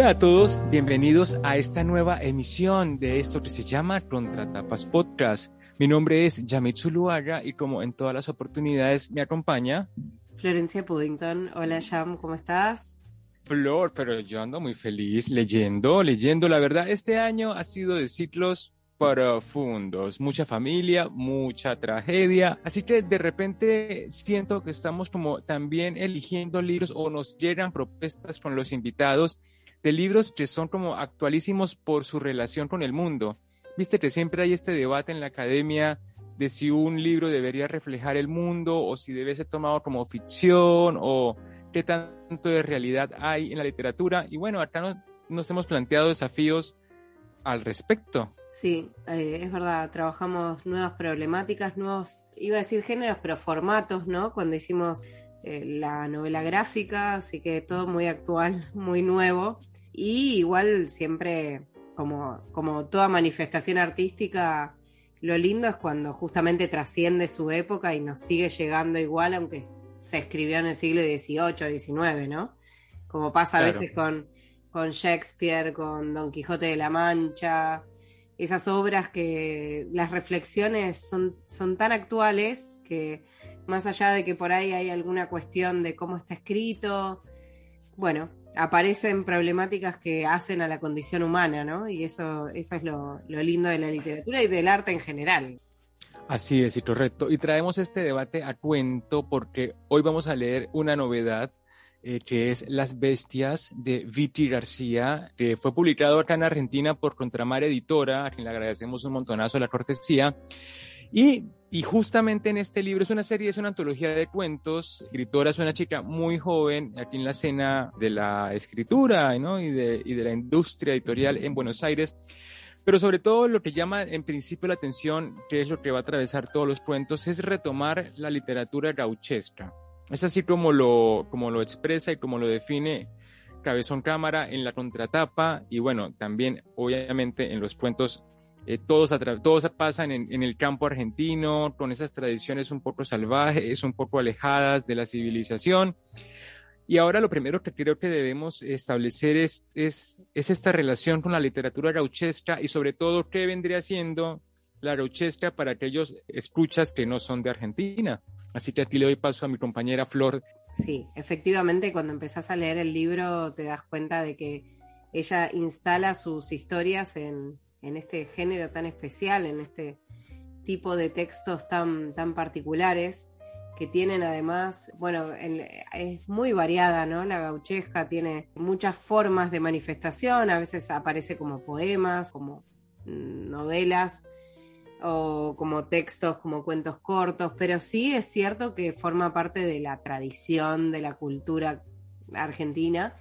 Hola a todos, bienvenidos a esta nueva emisión de esto que se llama Contratapas Podcast. Mi nombre es Yamit Zuluaga y como en todas las oportunidades me acompaña Florencia Puddington. Hola Jam, ¿cómo estás? Flor, pero yo ando muy feliz leyendo, leyendo. La verdad, este año ha sido de ciclos profundos, mucha familia, mucha tragedia. Así que de repente siento que estamos como también eligiendo libros o nos llegan propuestas con los invitados de libros que son como actualísimos por su relación con el mundo. Viste que siempre hay este debate en la academia de si un libro debería reflejar el mundo o si debe ser tomado como ficción o qué tanto de realidad hay en la literatura. Y bueno, acá nos, hemos planteado desafíos al respecto. Sí, eh, es verdad, trabajamos nuevas problemáticas, nuevos, iba a decir géneros, pero formatos, ¿no? Cuando hicimos eh, la novela gráfica, así que todo muy actual, muy nuevo. Y igual siempre, como, como toda manifestación artística, lo lindo es cuando justamente trasciende su época y nos sigue llegando igual, aunque se escribió en el siglo XVIII, XIX, ¿no? Como pasa a veces con, con Shakespeare, con Don Quijote de la Mancha, esas obras que las reflexiones son, son tan actuales que más allá de que por ahí hay alguna cuestión de cómo está escrito, bueno, aparecen problemáticas que hacen a la condición humana, ¿no? Y eso, eso es lo, lindo de la literatura y del arte en general. Así es, y correcto. Y traemos este debate a cuento porque hoy vamos a leer una novedad eh, que es Las Bestias de Viti García, que fue publicado acá en Argentina por Contramar Editora, a quien le agradecemos un montonazo la cortesía. Y, y, justamente en este libro es una serie, es una antología de cuentos. escritora es una chica muy joven aquí en la escena de la escritura ¿no? y, de, y de la industria editorial en Buenos Aires. Pero sobre todo lo que llama en principio la atención, que es lo que va a atravesar todos los cuentos, es retomar la literatura gauchesca. Es así como lo, como lo expresa y como lo define Cabezón Cámara en la contratapa y bueno, también obviamente en los cuentos eh, todos, todos pasan en, el campo argentino, con esas tradiciones un poco salvajes, un poco alejadas de la civilización. Y ahora lo primero que creo que debemos establecer es, es, es esta relación con la literatura gauchesca y sobre todo qué vendría siendo la gauchesca para aquellos escuchas que no son de Argentina. Así que aquí le doy paso a mi compañera Flor. Sí, efectivamente, cuando empezás a leer el libro te das cuenta de que ella instala sus historias en, en este género tan especial, en este tipo de textos tan, tan particulares, que tienen además, bueno, es muy variada, ¿no? La gauchesca tiene muchas formas de manifestación, a veces aparece como poemas, como novelas o como textos, como cuentos cortos, pero sí es cierto que forma parte de la tradición, de la cultura argentina.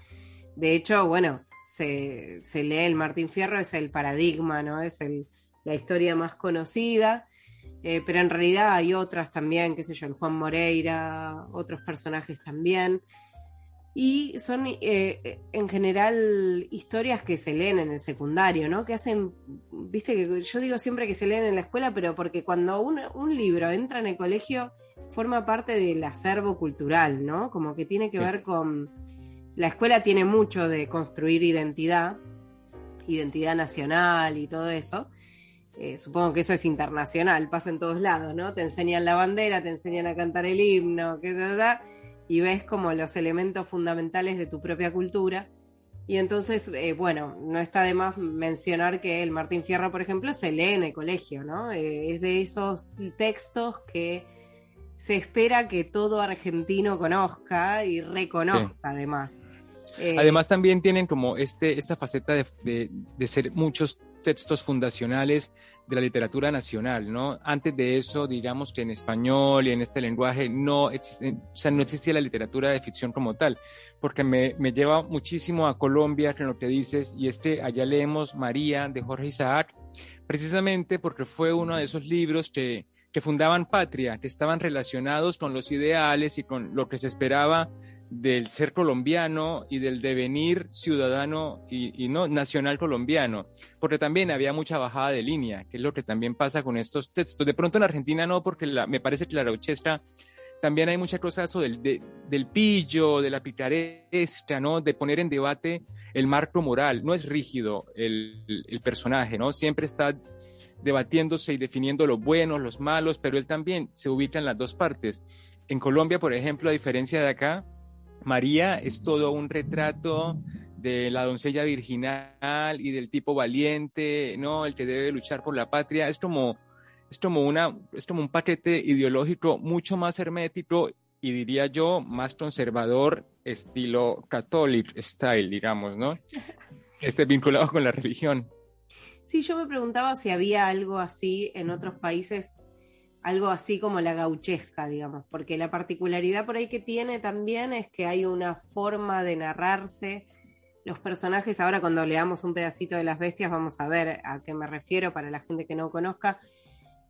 De hecho, bueno, se, se, lee el Martín Fierro, es el paradigma, ¿no? Es el, la historia más conocida, eh, pero en realidad hay otras también, qué sé yo, el Juan Moreira, otros personajes también. Y son eh, en general historias que se leen en el secundario, ¿no? Que hacen, viste que yo digo siempre que se leen en la escuela, pero porque cuando un, un libro entra en el colegio, forma parte del acervo cultural, ¿no? Como que tiene que ver con la escuela tiene mucho de construir identidad, identidad nacional y todo eso. Eh, supongo que eso es internacional, pasa en todos lados, ¿no? Te enseñan la bandera, te enseñan a cantar el himno, qué da, y ves como los elementos fundamentales de tu propia cultura. Y entonces, eh, bueno, no está de más mencionar que el Martín Fierro, por ejemplo, se lee en el colegio, ¿no? Eh, es de esos textos que se espera que todo argentino conozca y reconozca, además. Eh, Además también tienen como este, esta faceta de, de, ser muchos textos fundacionales de la literatura nacional, ¿no? Antes de eso, digamos que en español y en este lenguaje no, existe, o sea, no existía la literatura de ficción como tal, porque me, me lleva muchísimo a Colombia con lo que dices, y es que allá leemos María de Jorge Isaac, precisamente porque fue uno de esos libros que, que fundaban patria, que estaban relacionados con los ideales y con lo que se esperaba del ser colombiano y del devenir ciudadano y, no nacional colombiano, porque también había mucha bajada de línea, que es lo que también pasa con estos textos. De pronto en Argentina no, porque me parece que la rauchesca también hay mucha cosa del, del pillo, de la picaresca, ¿no? De poner en debate el marco moral. No es rígido el, el personaje, ¿no? Siempre está debatiéndose y definiendo los buenos, los malos, pero él también se ubica en las dos partes. En Colombia, por ejemplo, a diferencia de acá, María es todo un retrato de la doncella virginal y del tipo valiente, ¿no? El que debe luchar por la patria. Es como, es como, una, es como un paquete ideológico mucho más hermético y diría yo más conservador, estilo catholic style, digamos, ¿no? Este vinculado con la religión. Sí, yo me preguntaba si había algo así en otros países, algo así como la gauchesca, digamos, porque la particularidad por ahí que tiene también es que hay una forma de narrarse los personajes. Ahora cuando leamos un pedacito de las bestias vamos a ver a qué me refiero para la gente que no conozca,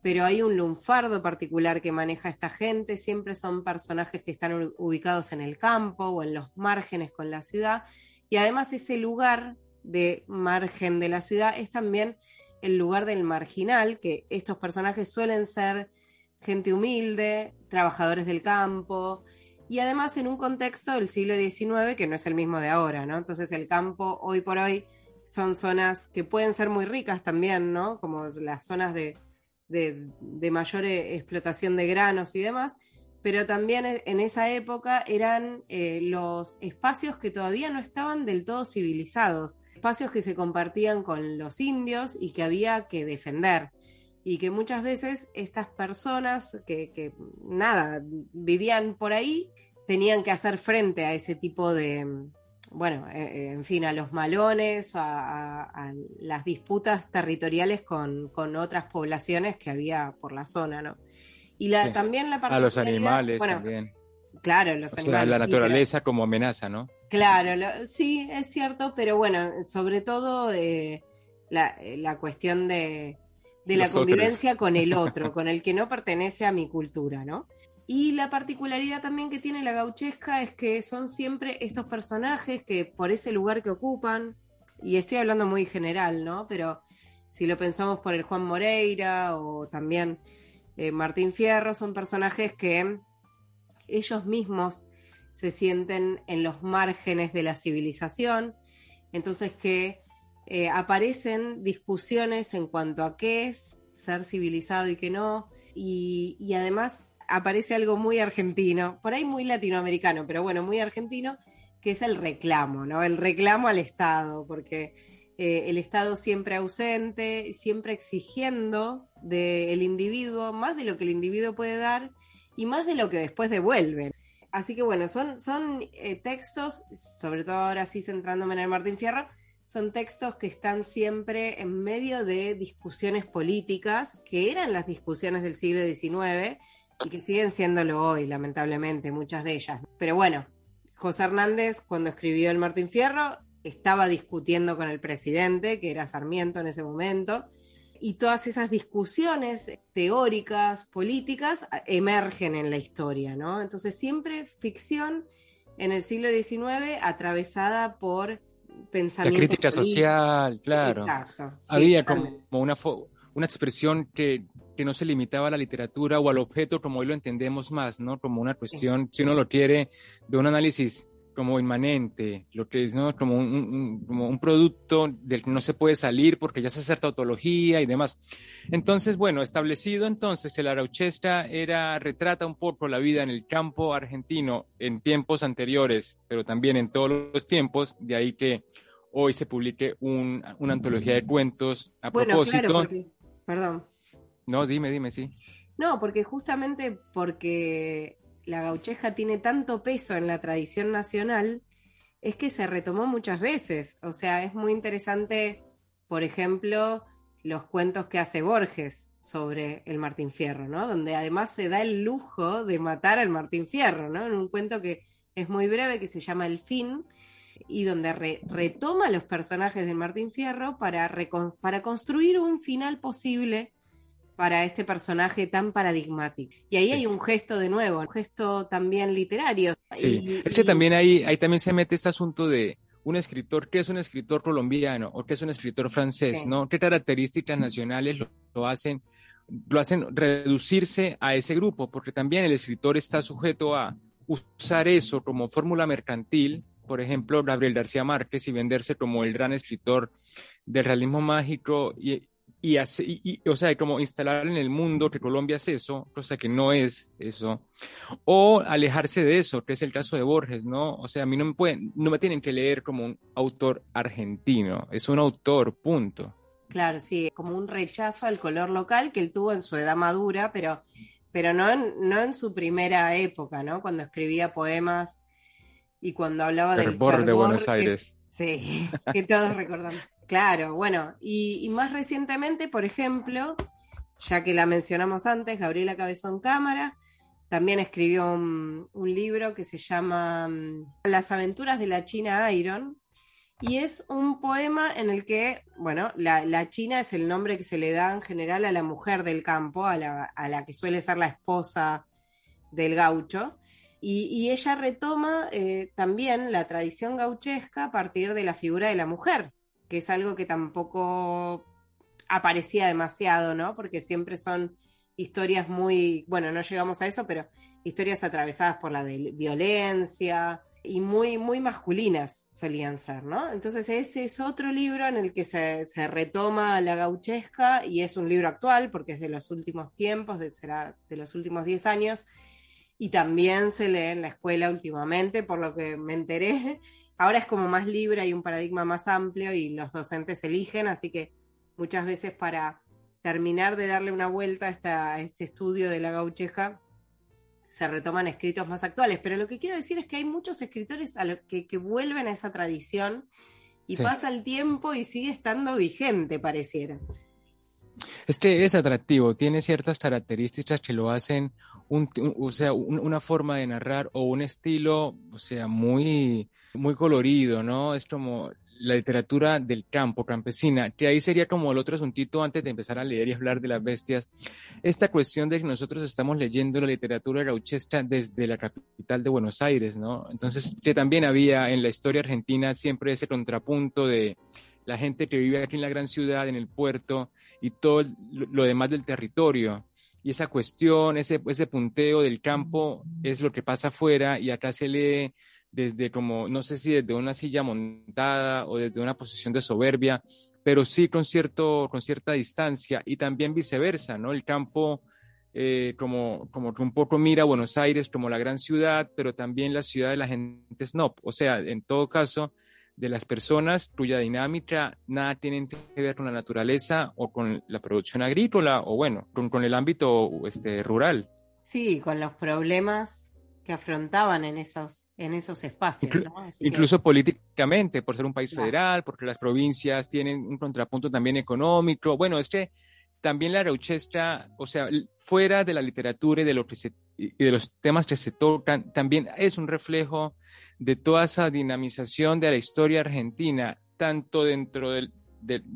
pero hay un lunfardo particular que maneja esta gente, siempre son personajes que están ubicados en el campo o en los márgenes con la ciudad, y además ese lugar de margen de la ciudad es también el lugar del marginal, que estos personajes suelen ser gente humilde, trabajadores del campo, y además en un contexto del siglo XIX que no es el mismo de ahora, ¿no? Entonces el campo hoy por hoy son zonas que pueden ser muy ricas también, ¿no? Como las zonas de, de mayor eh, explotación de granos y demás, pero también e, en esa época eran eh, los espacios que todavía no estaban del todo civilizados, espacios que se compartían con los indios y que había que defender. Y que muchas veces estas personas que, nada, vivían por ahí, tenían que hacer frente a ese tipo de, bueno, eh, eh, en fin, a los malones, a, a, las disputas territoriales con, con, otras poblaciones que había por la zona, ¿no? Y la, también la parte... A los animales también. Claro, los animales. la naturaleza como amenaza, ¿no? Claro, sí, es cierto, pero bueno, sobre todo eh, la, la, cuestión de, de la convivencia con el otro, con el que no pertenece a mi cultura, ¿no? Y la particularidad también que tiene la gauchesca es que son siempre estos personajes que por ese lugar que ocupan, y estoy hablando muy general, ¿no? Pero si lo pensamos por el Juan Moreira o también eh, Martín Fierro son personajes que ellos mismos se sienten en los márgenes de la civilización, entonces que eh, aparecen discusiones en cuanto a qué es ser civilizado y qué no, y, además aparece algo muy argentino, por ahí muy latinoamericano, pero bueno, muy argentino, que es el reclamo, ¿no? El reclamo al Estado, porque eh, el Estado siempre ausente, siempre exigiendo del individuo más de lo que el individuo puede dar y más de lo que después devuelve. Así que bueno, son, son eh, textos, sobre todo ahora sí centrándome en el Martín Fierro, son textos que están siempre en medio de discusiones políticas, que eran las discusiones del siglo XIX y que siguen siéndolo hoy, lamentablemente, muchas de ellas. Pero bueno, José Hernández, cuando escribió el Martín Fierro, estaba discutiendo con el presidente, que era Sarmiento en ese momento, y todas esas discusiones teóricas, políticas, emergen en la historia, ¿no? Entonces siempre ficción en el siglo XIX atravesada por pensamiento. La crítica social, claro. Exacto. Había como una, una expresión que, que, no se limitaba a la literatura o al objeto como hoy lo entendemos más, ¿no? Como una cuestión, si uno lo quiere, de un análisis como inmanente, lo que es ¿no? como, un, como un producto del que no se puede salir porque ya se hace tautología y demás. Entonces, bueno, establecido entonces que la Rauchesca era, retrata un poco la vida en el campo argentino en tiempos anteriores, pero también en todos los tiempos, de ahí que hoy se publique un, una antología de cuentos a propósito. perdón. No, dime, dime, sí. No, porque justamente porque la gaucheja tiene tanto peso en la tradición nacional, es que se retomó muchas veces. O sea, es muy interesante, por ejemplo, los cuentos que hace Borges sobre el Martín Fierro, ¿no? Donde además se da el lujo de matar al Martín Fierro, ¿no? En un cuento que es muy breve, que se llama El fin, y donde retoma los personajes de Martín Fierro para, para construir un final posible para este personaje tan paradigmático. Y ahí hay un gesto de nuevo, un gesto también literario. Sí, es que también ahí, ahí también se mete este asunto de un escritor, ¿qué es un escritor colombiano o qué es un escritor francés? ¿no? ¿Qué características nacionales lo, hacen lo hacen reducirse a ese grupo, porque también el escritor está sujeto a usar eso como fórmula mercantil, por ejemplo, Gabriel García Márquez, y venderse como el gran escritor del realismo mágico y, y, y, o sea, como instalar en el mundo que Colombia es eso, cosa que no es eso, o alejarse de eso, que es el caso de Borges, ¿no? O sea, a mí no me pueden, no me tienen que leer como un autor argentino, es un autor, punto. Claro, sí, como un rechazo al color local que él tuvo en su edad madura, pero, pero no, en, no en su primera época, ¿no? Cuando escribía poemas y cuando hablaba del fervor de Buenos Aires. sí, que todos recordamos. Claro, bueno, y, más recientemente, por ejemplo, ya que la mencionamos antes, Gabriela Cabezón Cámara, también escribió un, libro que se llama mm, Las aventuras de la China Iron, y es un poema en el que, bueno, la, China es el nombre que se le da en general a la mujer del campo, a la, que suele ser la esposa del gaucho. Y, ella retoma eh, también la tradición gauchesca a partir de la figura de la mujer, que es algo que tampoco aparecía demasiado, ¿no? Porque siempre son historias muy, bueno, no llegamos a eso, pero historias atravesadas por la violencia, y muy, muy masculinas solían ser, ¿no? Entonces ese es otro libro en el que se, retoma la gauchesca y es un libro actual porque es de los últimos tiempos, de, será de los últimos 10 años, y también se lee en la escuela últimamente, por lo que me enteré. Ahora es como más libre, hay un paradigma más amplio y los docentes eligen, así que muchas veces para terminar de darle una vuelta a, a este estudio de la gauchesca, se retoman escritos más actuales. Pero lo que quiero decir es que hay muchos escritores a que, vuelven a esa tradición y pasa el tiempo y sigue estando vigente, pareciera. Es que es atractivo, tiene ciertas características que lo hacen, un, o sea, una forma de narrar o un estilo, o sea, muy, muy colorido, ¿no? Es como la literatura del campo, campesina, que ahí sería como el otro asuntito antes de empezar a leer y hablar de las bestias, esta cuestión de que nosotros estamos leyendo la literatura gauchesca desde la capital de Buenos Aires, ¿no? Entonces, que también había en la historia argentina siempre ese contrapunto de la gente que vive aquí en la gran ciudad, en el puerto, y todo lo demás del territorio. Y esa cuestión, ese, ese punteo del campo es lo que pasa afuera y acá se lee desde como, no sé si desde una silla montada o desde una posición de soberbia, pero sí con, cierto, con cierta distancia y también viceversa, ¿no? El campo eh, como, como que un poco mira a Buenos Aires como la gran ciudad, pero también la ciudad de la gente snob, o sea, en todo caso, de las personas cuya dinámica nada tiene que ver con la naturaleza o con la producción agrícola o bueno, con, con el ámbito este, rural. Sí, con los problemas afrontaban en esos, en esos espacios. incluso políticamente, por ser un país federal, porque las provincias tienen un contrapunto también económico. Bueno, es que también la gauchesca, o sea, fuera de la literatura y de, lo que se, y de los temas que se tocan, también es un reflejo de toda esa dinamización de la historia argentina, tanto dentro de,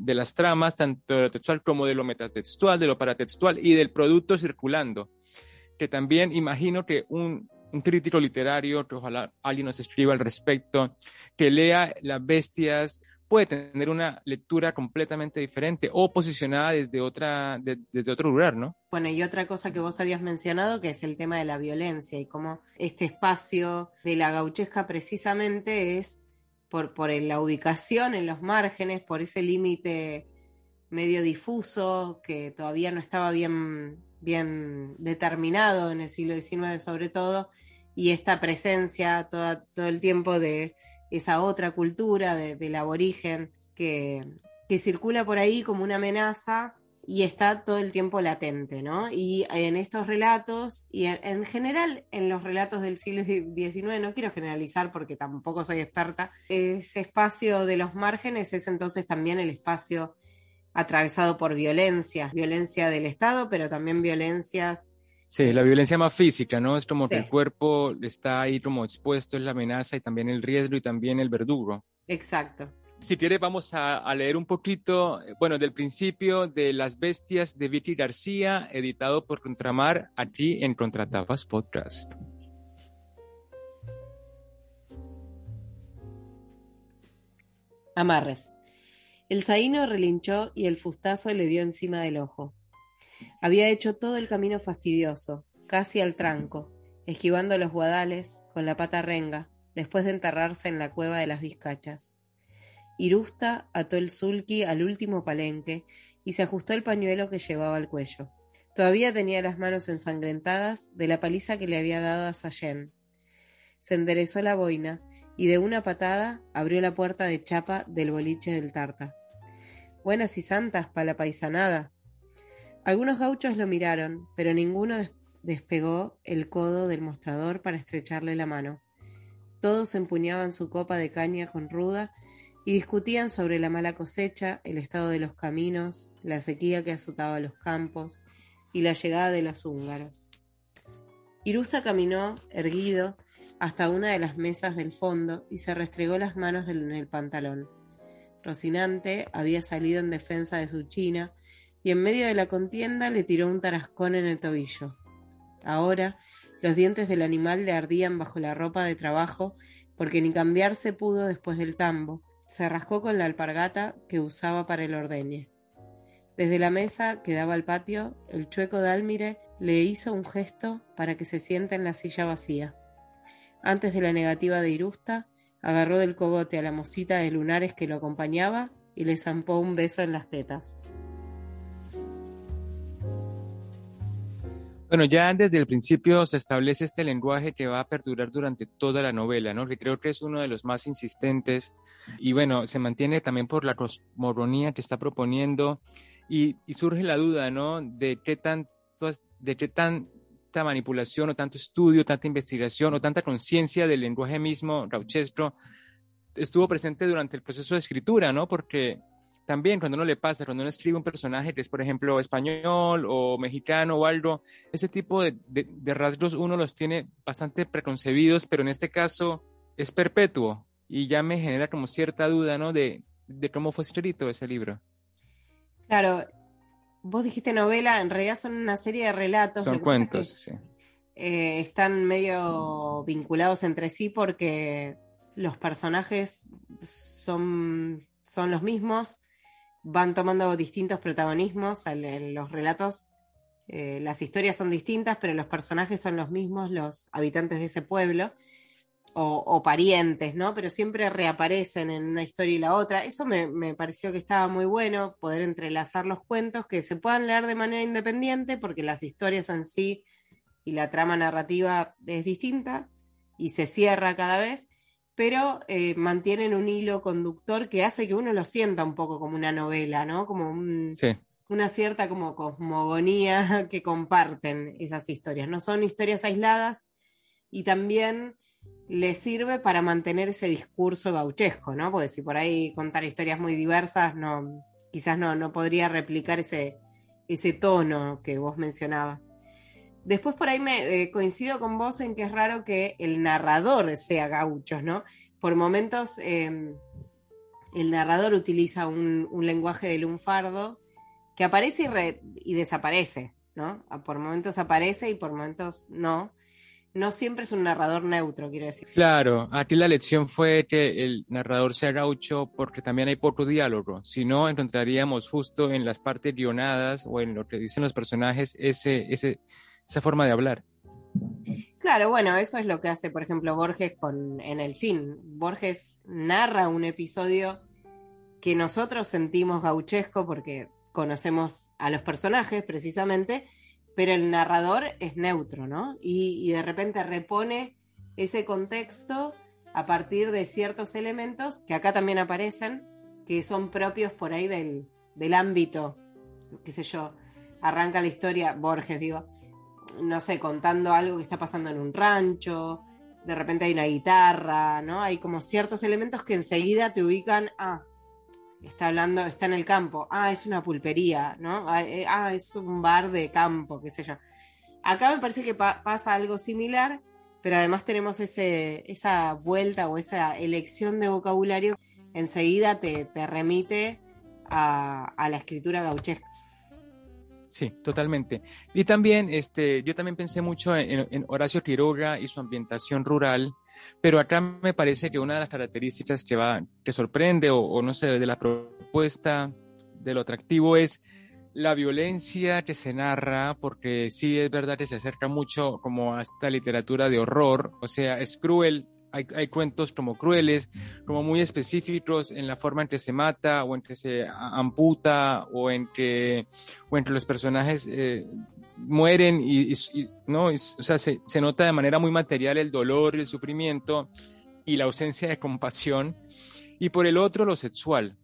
las tramas, tanto de lo textual como de lo metatextual, de lo paratextual y del producto circulando. Que también imagino que un, un crítico literario, que ojalá alguien nos escriba al respecto, que lea Las Bestias, puede tener una lectura completamente diferente o posicionada desde, otra, desde otro lugar, ¿no? Bueno, y otra cosa que vos habías mencionado, que es el tema de la violencia y cómo este espacio de la gauchesca precisamente es por, por la ubicación en los márgenes, por ese límite medio difuso que todavía no estaba bien bien determinado en el siglo XIX sobre todo, y esta presencia todo el tiempo de esa otra cultura de, del aborigen que, que circula por ahí como una amenaza y está todo el tiempo latente, ¿no? Y en estos relatos, y en, general en los relatos del siglo XIX, no quiero generalizar porque tampoco soy experta, ese espacio de los márgenes es entonces también el espacio atravesado por violencia, violencia del Estado, pero también violencias. Sí, la violencia más física, ¿no? Es como que el cuerpo está ahí como expuesto, es la amenaza y también el riesgo y también el verdugo. Exacto. Si quiere, vamos a, leer un poquito, bueno, del principio de Las Bestias de Vicky García, editado por Contramar, aquí en Contratapas Podcast. Amarres. El zaino relinchó y el fustazo le dio encima del ojo. Había hecho todo el camino fastidioso, casi al tranco, esquivando los guadales con la pata renga, después de enterrarse en la cueva de las vizcachas. Irusta ató el sulky al último palenque y se ajustó el pañuelo que llevaba al cuello. Todavía tenía las manos ensangrentadas de la paliza que le había dado a Sayen. Se enderezó la boina y de una patada abrió la puerta de chapa del boliche del Tarta. Buenas y santas para la paisanada. Algunos gauchos lo miraron, pero ninguno despegó el codo del mostrador para estrecharle la mano. Todos empuñaban su copa de caña con ruda y discutían sobre la mala cosecha, el estado de los caminos, la sequía que azotaba los campos y la llegada de los húngaros. Irusta caminó, erguido, hasta una de las mesas del fondo y se restregó las manos en el pantalón. Rocinante había salido en defensa de su china y en medio de la contienda le tiró un tarascón en el tobillo. Ahora los dientes del animal le ardían bajo la ropa de trabajo porque ni cambiarse pudo después del tambo. Se rascó con la alpargata que usaba para el ordeñe. Desde la mesa que daba al patio, el chueco Dálmire le hizo un gesto para que se siente en la silla vacía. Antes de la negativa de Irusta, agarró del cogote a la mosita de lunares que lo acompañaba y le zampó un beso en las tetas. Bueno, ya desde el principio se establece este lenguaje que va a perdurar durante toda la novela, ¿no? Que creo que es uno de los más insistentes y bueno, se mantiene también por la cosmogonía que está proponiendo y, y surge la duda, ¿no? De qué tan, de qué tan manipulación o tanto estudio, tanta investigación o tanta conciencia del lenguaje mismo rauchesco estuvo presente durante el proceso de escritura, ¿no? Porque también cuando uno le pasa, cuando uno escribe un personaje que es, por ejemplo, español o mexicano o algo, ese tipo de, rasgos uno los tiene bastante preconcebidos, pero en este caso es perpetuo y ya me genera como cierta duda, ¿no? De, de cómo fue escrito ese libro. Claro, vos dijiste novela, en realidad son una serie de relatos. Son cuentos, sí. Eh, están medio vinculados entre sí porque los personajes son, son los mismos, van tomando distintos protagonismos en los relatos. Eh, las historias son distintas, pero los personajes son los mismos, los habitantes de ese pueblo o, parientes, ¿no? Pero siempre reaparecen en una historia y la otra. Eso me, pareció que estaba muy bueno, poder entrelazar los cuentos que se puedan leer de manera independiente, porque las historias en sí y la trama narrativa es distinta y se cierra cada vez, pero eh, mantienen un hilo conductor que hace que uno lo sienta un poco como una novela, ¿no? Como una cierta como cosmogonía que comparten esas historias. No son historias aisladas y también le sirve para mantener ese discurso gauchesco, ¿no? Porque si por ahí contar historias muy diversas, no, quizás no, no podría replicar ese, ese tono que vos mencionabas. Después por ahí me eh, coincido con vos en que es raro que el narrador sea gaucho, ¿no? Por momentos em, el narrador utiliza un, lenguaje de lunfardo que aparece y, y, desaparece, ¿no? Por momentos aparece y por momentos no no siempre es un narrador neutro, quiero decir. Claro, aquí la lección fue que el narrador sea gaucho porque también hay poco diálogo. Si no, encontraríamos justo en las partes guionadas o en lo que dicen los personajes ese, ese, esa forma de hablar. Claro, bueno, eso es lo que hace, por ejemplo, Borges con En el fin. Borges narra un episodio que nosotros sentimos gauchesco porque conocemos a los personajes precisamente, pero el narrador es neutro, ¿no? Y, de repente repone ese contexto a partir de ciertos elementos que acá también aparecen, que son propios por ahí del, del ámbito, qué sé yo, arranca la historia, Borges digo, no sé, contando algo que está pasando en un rancho, de repente hay una guitarra, ¿no? Hay como ciertos elementos que enseguida te ubican, ah, está hablando, está en el campo, ah, es una pulpería, ¿no? Ah, eh, ah es un bar de campo, qué sé yo. Acá me parece que pasa algo similar, pero además tenemos ese, esa vuelta o esa elección de vocabulario, enseguida te, te remite a, a, la escritura gauchesca. Sí, totalmente. Y también, este, yo también pensé mucho en, Horacio Quiroga y su ambientación rural, pero acá me parece que una de las características que, va, que sorprende o, no sé, de la propuesta, de lo atractivo es la violencia que se narra, porque sí es verdad que se acerca mucho como a esta literatura de horror, o sea, es cruel, hay, hay, cuentos como crueles, como muy específicos en la forma en que se mata o en que se amputa o en que, o en que los personajes eh, mueren y, y no, o sea, se, se, nota de manera muy material el dolor, el sufrimiento y la ausencia de compasión. Y por el otro, lo sexual,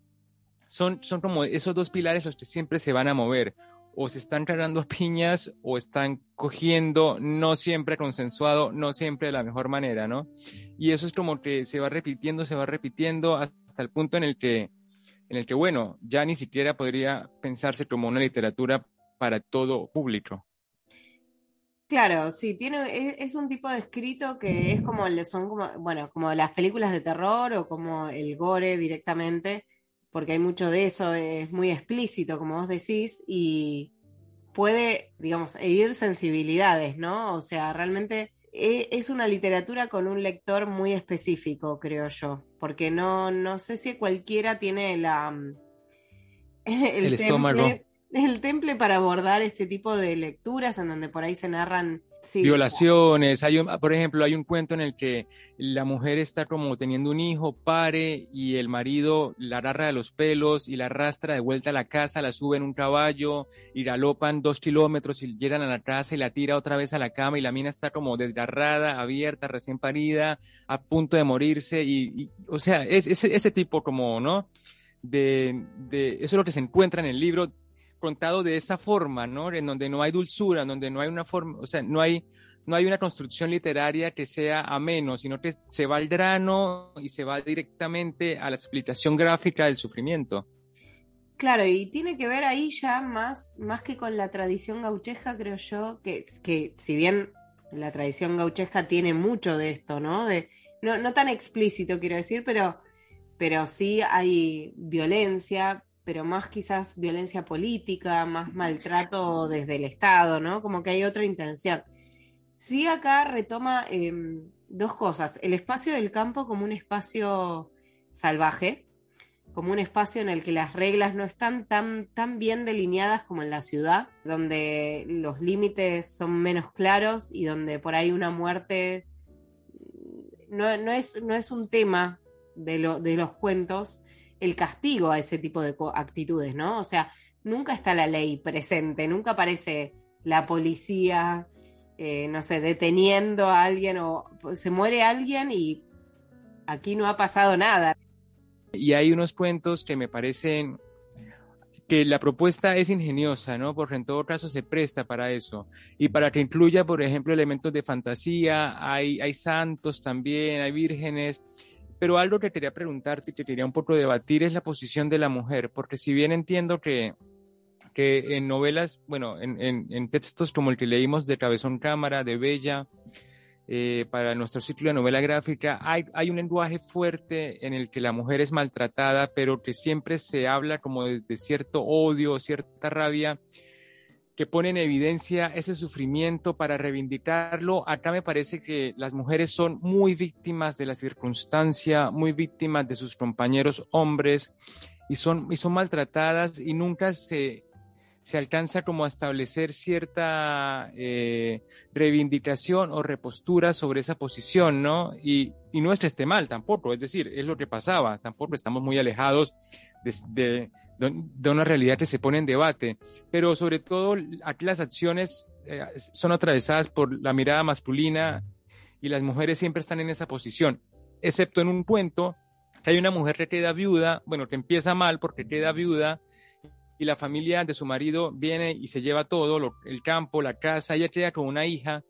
son, son como esos dos pilares los que siempre se van a mover. O se están cargando piñas o están cogiendo, no siempre consensuado, no siempre de la mejor manera, ¿no? Y eso es como que se va repitiendo, se va repitiendo hasta el punto en el que, en el que bueno, ya ni siquiera podría pensarse como una literatura para todo público. Claro, sí, tiene, es, un tipo de escrito que es como son bueno, como las películas de terror o como el gore directamente, porque hay mucho de eso, es muy explícito, como vos decís, y puede, digamos, herir sensibilidades, ¿no? O sea, realmente e, es una literatura con un lector muy específico, creo yo, porque no, no sé si cualquiera tiene la... El, estómago el temple para abordar este tipo de lecturas en donde por ahí se narran violaciones. Hay un, por ejemplo, hay un cuento en el que la mujer está como teniendo un hijo, pare y el marido la agarra de los pelos y la arrastra de vuelta a la casa, la sube en un caballo y galopan dos kilómetros y llegan a la casa y la tira otra vez a la cama y la mina está como desgarrada, abierta, recién parida, a punto de morirse y, o sea, es, ese tipo como, ¿no? De, de, eso es lo que se encuentra en el libro, contado de esa forma, ¿no? En donde no hay dulzura, en donde no hay una forma, o sea, no hay, no hay una construcción literaria que sea ameno, sino que se va al grano y se va directamente a la explicación gráfica del sufrimiento. Claro, y tiene que ver ahí ya más, más que con la tradición gaucheja, creo yo, que, que si bien la tradición gaucheja tiene mucho de esto, ¿no? De, no, no tan explícito, quiero decir, pero, pero sí hay violencia, pero más quizás violencia política, más maltrato desde el Estado, ¿no? Como que hay otra intención. Sí, acá retoma em, dos cosas. El espacio del campo como un espacio salvaje, como un espacio en el que las reglas no están tan, tan bien delineadas como en la ciudad, donde los límites son menos claros y donde por ahí una muerte no, no, es, no es un tema de, lo, de los cuentos, el castigo a ese tipo de actitudes, ¿no? O sea, nunca está la ley presente, nunca aparece la policía, eh, no sé, deteniendo a alguien o se muere alguien y aquí no ha pasado nada. Y hay unos cuentos que me parecen que la propuesta es ingeniosa, ¿no? Porque en todo caso se presta para eso. Y para que incluya, por ejemplo, elementos de fantasía, hay santos también, hay vírgenes, pero algo que quería preguntarte y que quería un poco debatir es la posición de la mujer, porque si bien entiendo que, que en novelas, bueno, en, en, textos como el que leímos de Cabezón Cámara, de Bella, eh, para nuestro ciclo de novela gráfica, hay, hay un lenguaje fuerte en el que la mujer es maltratada, pero que siempre se habla como de, cierto odio, cierta rabia, que pone en evidencia ese sufrimiento para reivindicarlo. Acá me parece que las mujeres son muy víctimas de la circunstancia, muy víctimas de sus compañeros hombres y son, y son maltratadas y nunca se, se alcanza como a establecer cierta eh, reivindicación o repostura sobre esa posición, ¿no? Y, y no es que esté mal tampoco, es decir, es lo que pasaba, tampoco estamos muy alejados de, de, una realidad que se pone en debate, pero sobre todo aquí las acciones eh, son atravesadas por la mirada masculina y las mujeres siempre están en esa posición, excepto en un cuento que hay una mujer que queda viuda, bueno, que empieza mal porque queda viuda y la familia de su marido viene y se lleva todo, el campo, la casa, ella queda con una hija,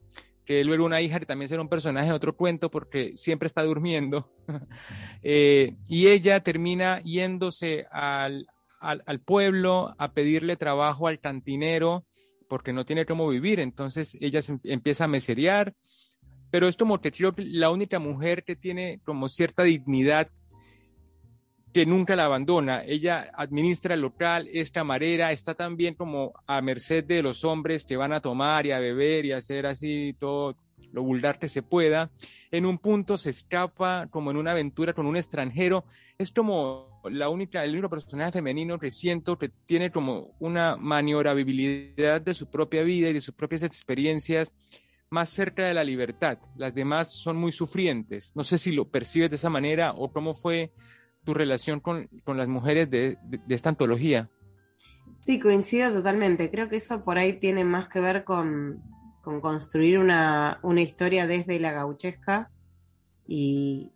que luego una hija que también será un personaje de otro cuento porque siempre está durmiendo, eh, y ella termina yéndose al, al, pueblo a pedirle trabajo al cantinero porque no tiene cómo vivir. Entonces ella se empieza a meserear, pero es como que la única mujer que tiene como cierta dignidad que nunca la abandona. Ella administra el local, es camarera, está también como a merced de los hombres que van a tomar y a beber y a hacer así todo lo vulgar que se pueda. En un punto se escapa como en una aventura con un extranjero. Es como la única, el único personaje femenino que siento que tiene como una maniobrabilidad de su propia vida y de sus propias experiencias más cerca de la libertad. Las demás son muy sufrientes. No sé si lo percibes de esa manera o cómo fue tu relación con, las mujeres de, esta antología. Sí, coincido totalmente. Creo que eso por ahí tiene más que ver con, construir una, historia desde la gauchesca y,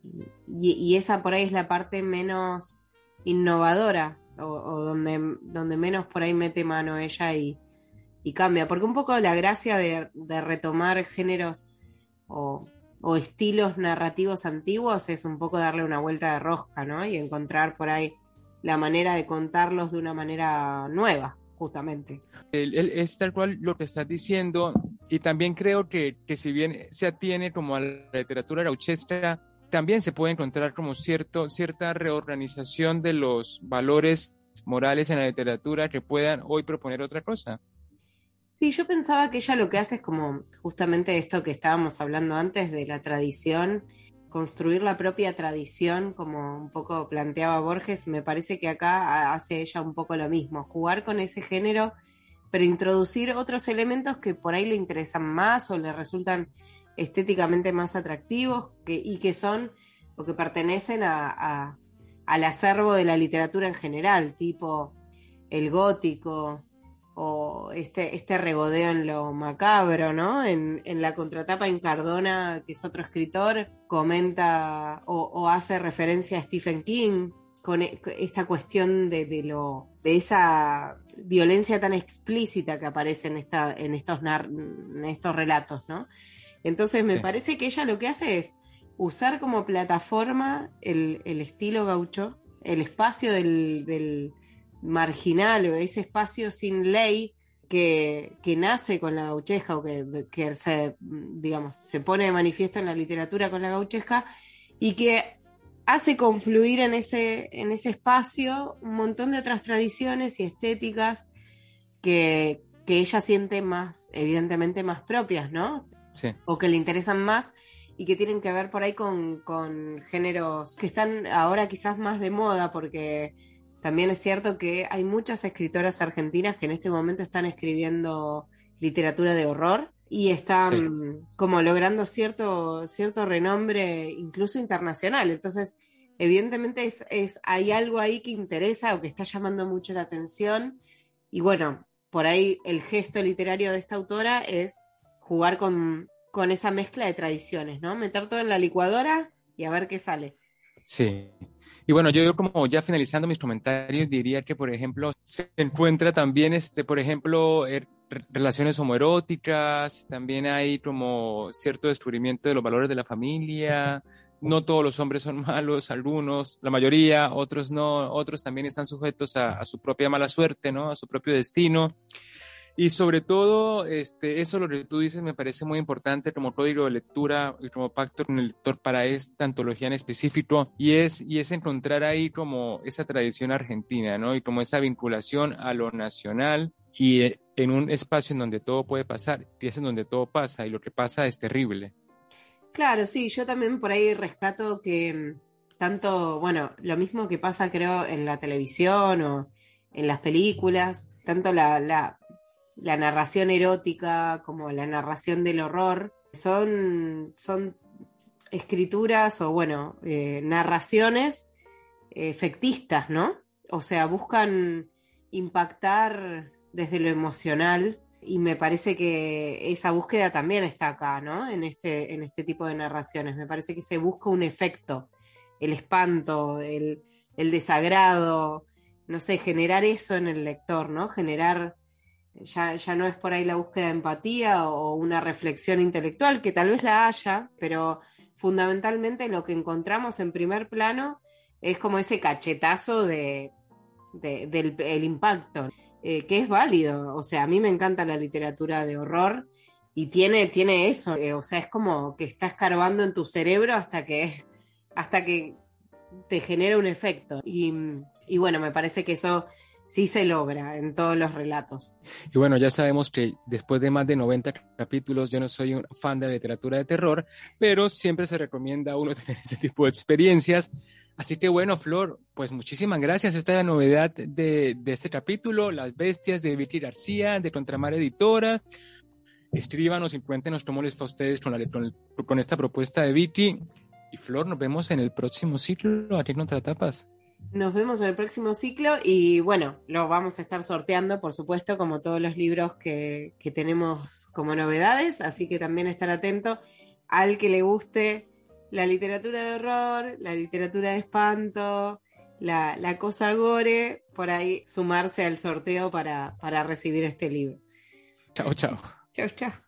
esa por ahí es la parte menos innovadora o, donde, donde menos por ahí mete mano ella y, cambia. Porque un poco la gracia de, retomar géneros o, o, estilos narrativos antiguos es un poco darle una vuelta de rosca, ¿no? Y encontrar por ahí la manera de contarlos de una manera nueva, justamente. es tal cual lo que estás diciendo, y también creo que, que si bien se atiene como a la literatura gauchesca, también se puede encontrar como cierto, cierta reorganización de los valores morales en la literatura que puedan hoy proponer otra cosa. Sí, yo pensaba que ella lo que hace es como justamente esto que estábamos hablando antes de la tradición construir la propia tradición, como un poco planteaba Borges, me parece que acá hace ella un poco lo mismo, jugar con ese género, pero introducir otros elementos que por ahí le interesan más o le resultan estéticamente más atractivos que, y que son o que pertenecen a, al acervo de la literatura en general, tipo el gótico, o este, este regodeo en lo macabro, ¿no? En, la contratapa en Cardona, que es otro escritor, comenta o, hace referencia a Stephen King con e, esta cuestión de, lo de esa violencia tan explícita que aparece en esta en estos en estos relatos, ¿no? Entonces me parece que ella lo que hace es usar como plataforma el, estilo gaucho, el espacio del marginal o ese espacio sin ley que, nace con la gauchesca o que, que, se, digamos, se pone de manifiesto en la literatura con la gauchesca y que hace confluir en ese, en ese espacio un montón de otras tradiciones y estéticas que, que ella siente más, evidentemente más propias, ¿no? Sí. O que le interesan más y que tienen que ver por ahí con, con géneros que están ahora quizás más de moda porque también es cierto que hay muchas escritoras argentinas que en este momento están escribiendo literatura de horror y están como logrando cierto, cierto renombre incluso internacional. Entonces, evidentemente es, es, hay algo ahí que interesa o que está llamando mucho la atención. Y bueno, por ahí el gesto literario de esta autora es jugar con, con esa mezcla de tradiciones, ¿no? Meter todo en la licuadora y a ver qué sale. Sí, y bueno, yo como ya finalizando mis comentarios, diría que, por ejemplo, se encuentra también, este, por ejemplo, er, relaciones homoeróticas, también hay como cierto descubrimiento de los valores de la familia, no todos los hombres son malos, algunos, la mayoría, otros no, otros también están sujetos a, a su propia mala suerte, ¿no? A su propio destino. Y sobre todo, este, eso lo que tú dices me parece muy importante como código de lectura y como pacto con el lector para esta antología en específico, y es, y es encontrar ahí como esa tradición argentina, ¿no? Y como esa vinculación a lo nacional y eh, en un espacio en donde todo puede pasar, y es en donde todo pasa, y lo que pasa es terrible. Claro, sí, yo también por ahí rescato que mm, tanto, bueno, lo mismo que pasa creo en la televisión o en las películas, tanto la, la la narración erótica como la narración del horror, son, son escrituras o, bueno, eh, narraciones efectistas, ¿no? O sea, buscan impactar desde lo emocional y me parece que esa búsqueda también está acá, ¿no? En este, en este tipo de narraciones. Me parece que se busca un efecto, el espanto, el, el desagrado, no sé, generar eso en el lector, ¿no? Generar ya, ya no es por ahí la búsqueda de empatía o una reflexión intelectual, que tal vez la haya, pero fundamentalmente lo que encontramos en primer plano es como ese cachetazo de, del el impacto, eh, que es válido. O sea, a mí me encanta la literatura de horror y tiene, tiene eso, eh, o sea, es como que está escarbando en tu cerebro hasta que, hasta que te genera un efecto. Y bueno, me parece que eso sí se logra en todos los relatos. Y bueno, ya sabemos que después de más de 90 capítulos, yo no soy un fan de la literatura de terror, pero siempre se recomienda a uno tener ese tipo de experiencias. Así que bueno, Flor, pues muchísimas gracias. Esta es la novedad de, este capítulo, Las Bestias de Vicky García, de Contramar Editora. Escríbanos y cuéntenos cómo les fue a ustedes con, la, con, esta propuesta de Vicky. Y Flor, nos vemos en el próximo ciclo aquí en Contratapas. Nos vemos en el próximo ciclo y bueno, lo vamos a estar sorteando, por supuesto, como todos los libros que, que tenemos como novedades, así que también estar atento al que le guste la literatura de horror, la literatura de espanto, la, la cosa gore, por ahí sumarse al sorteo para, para recibir este libro. Chao, chao. Chao, chao.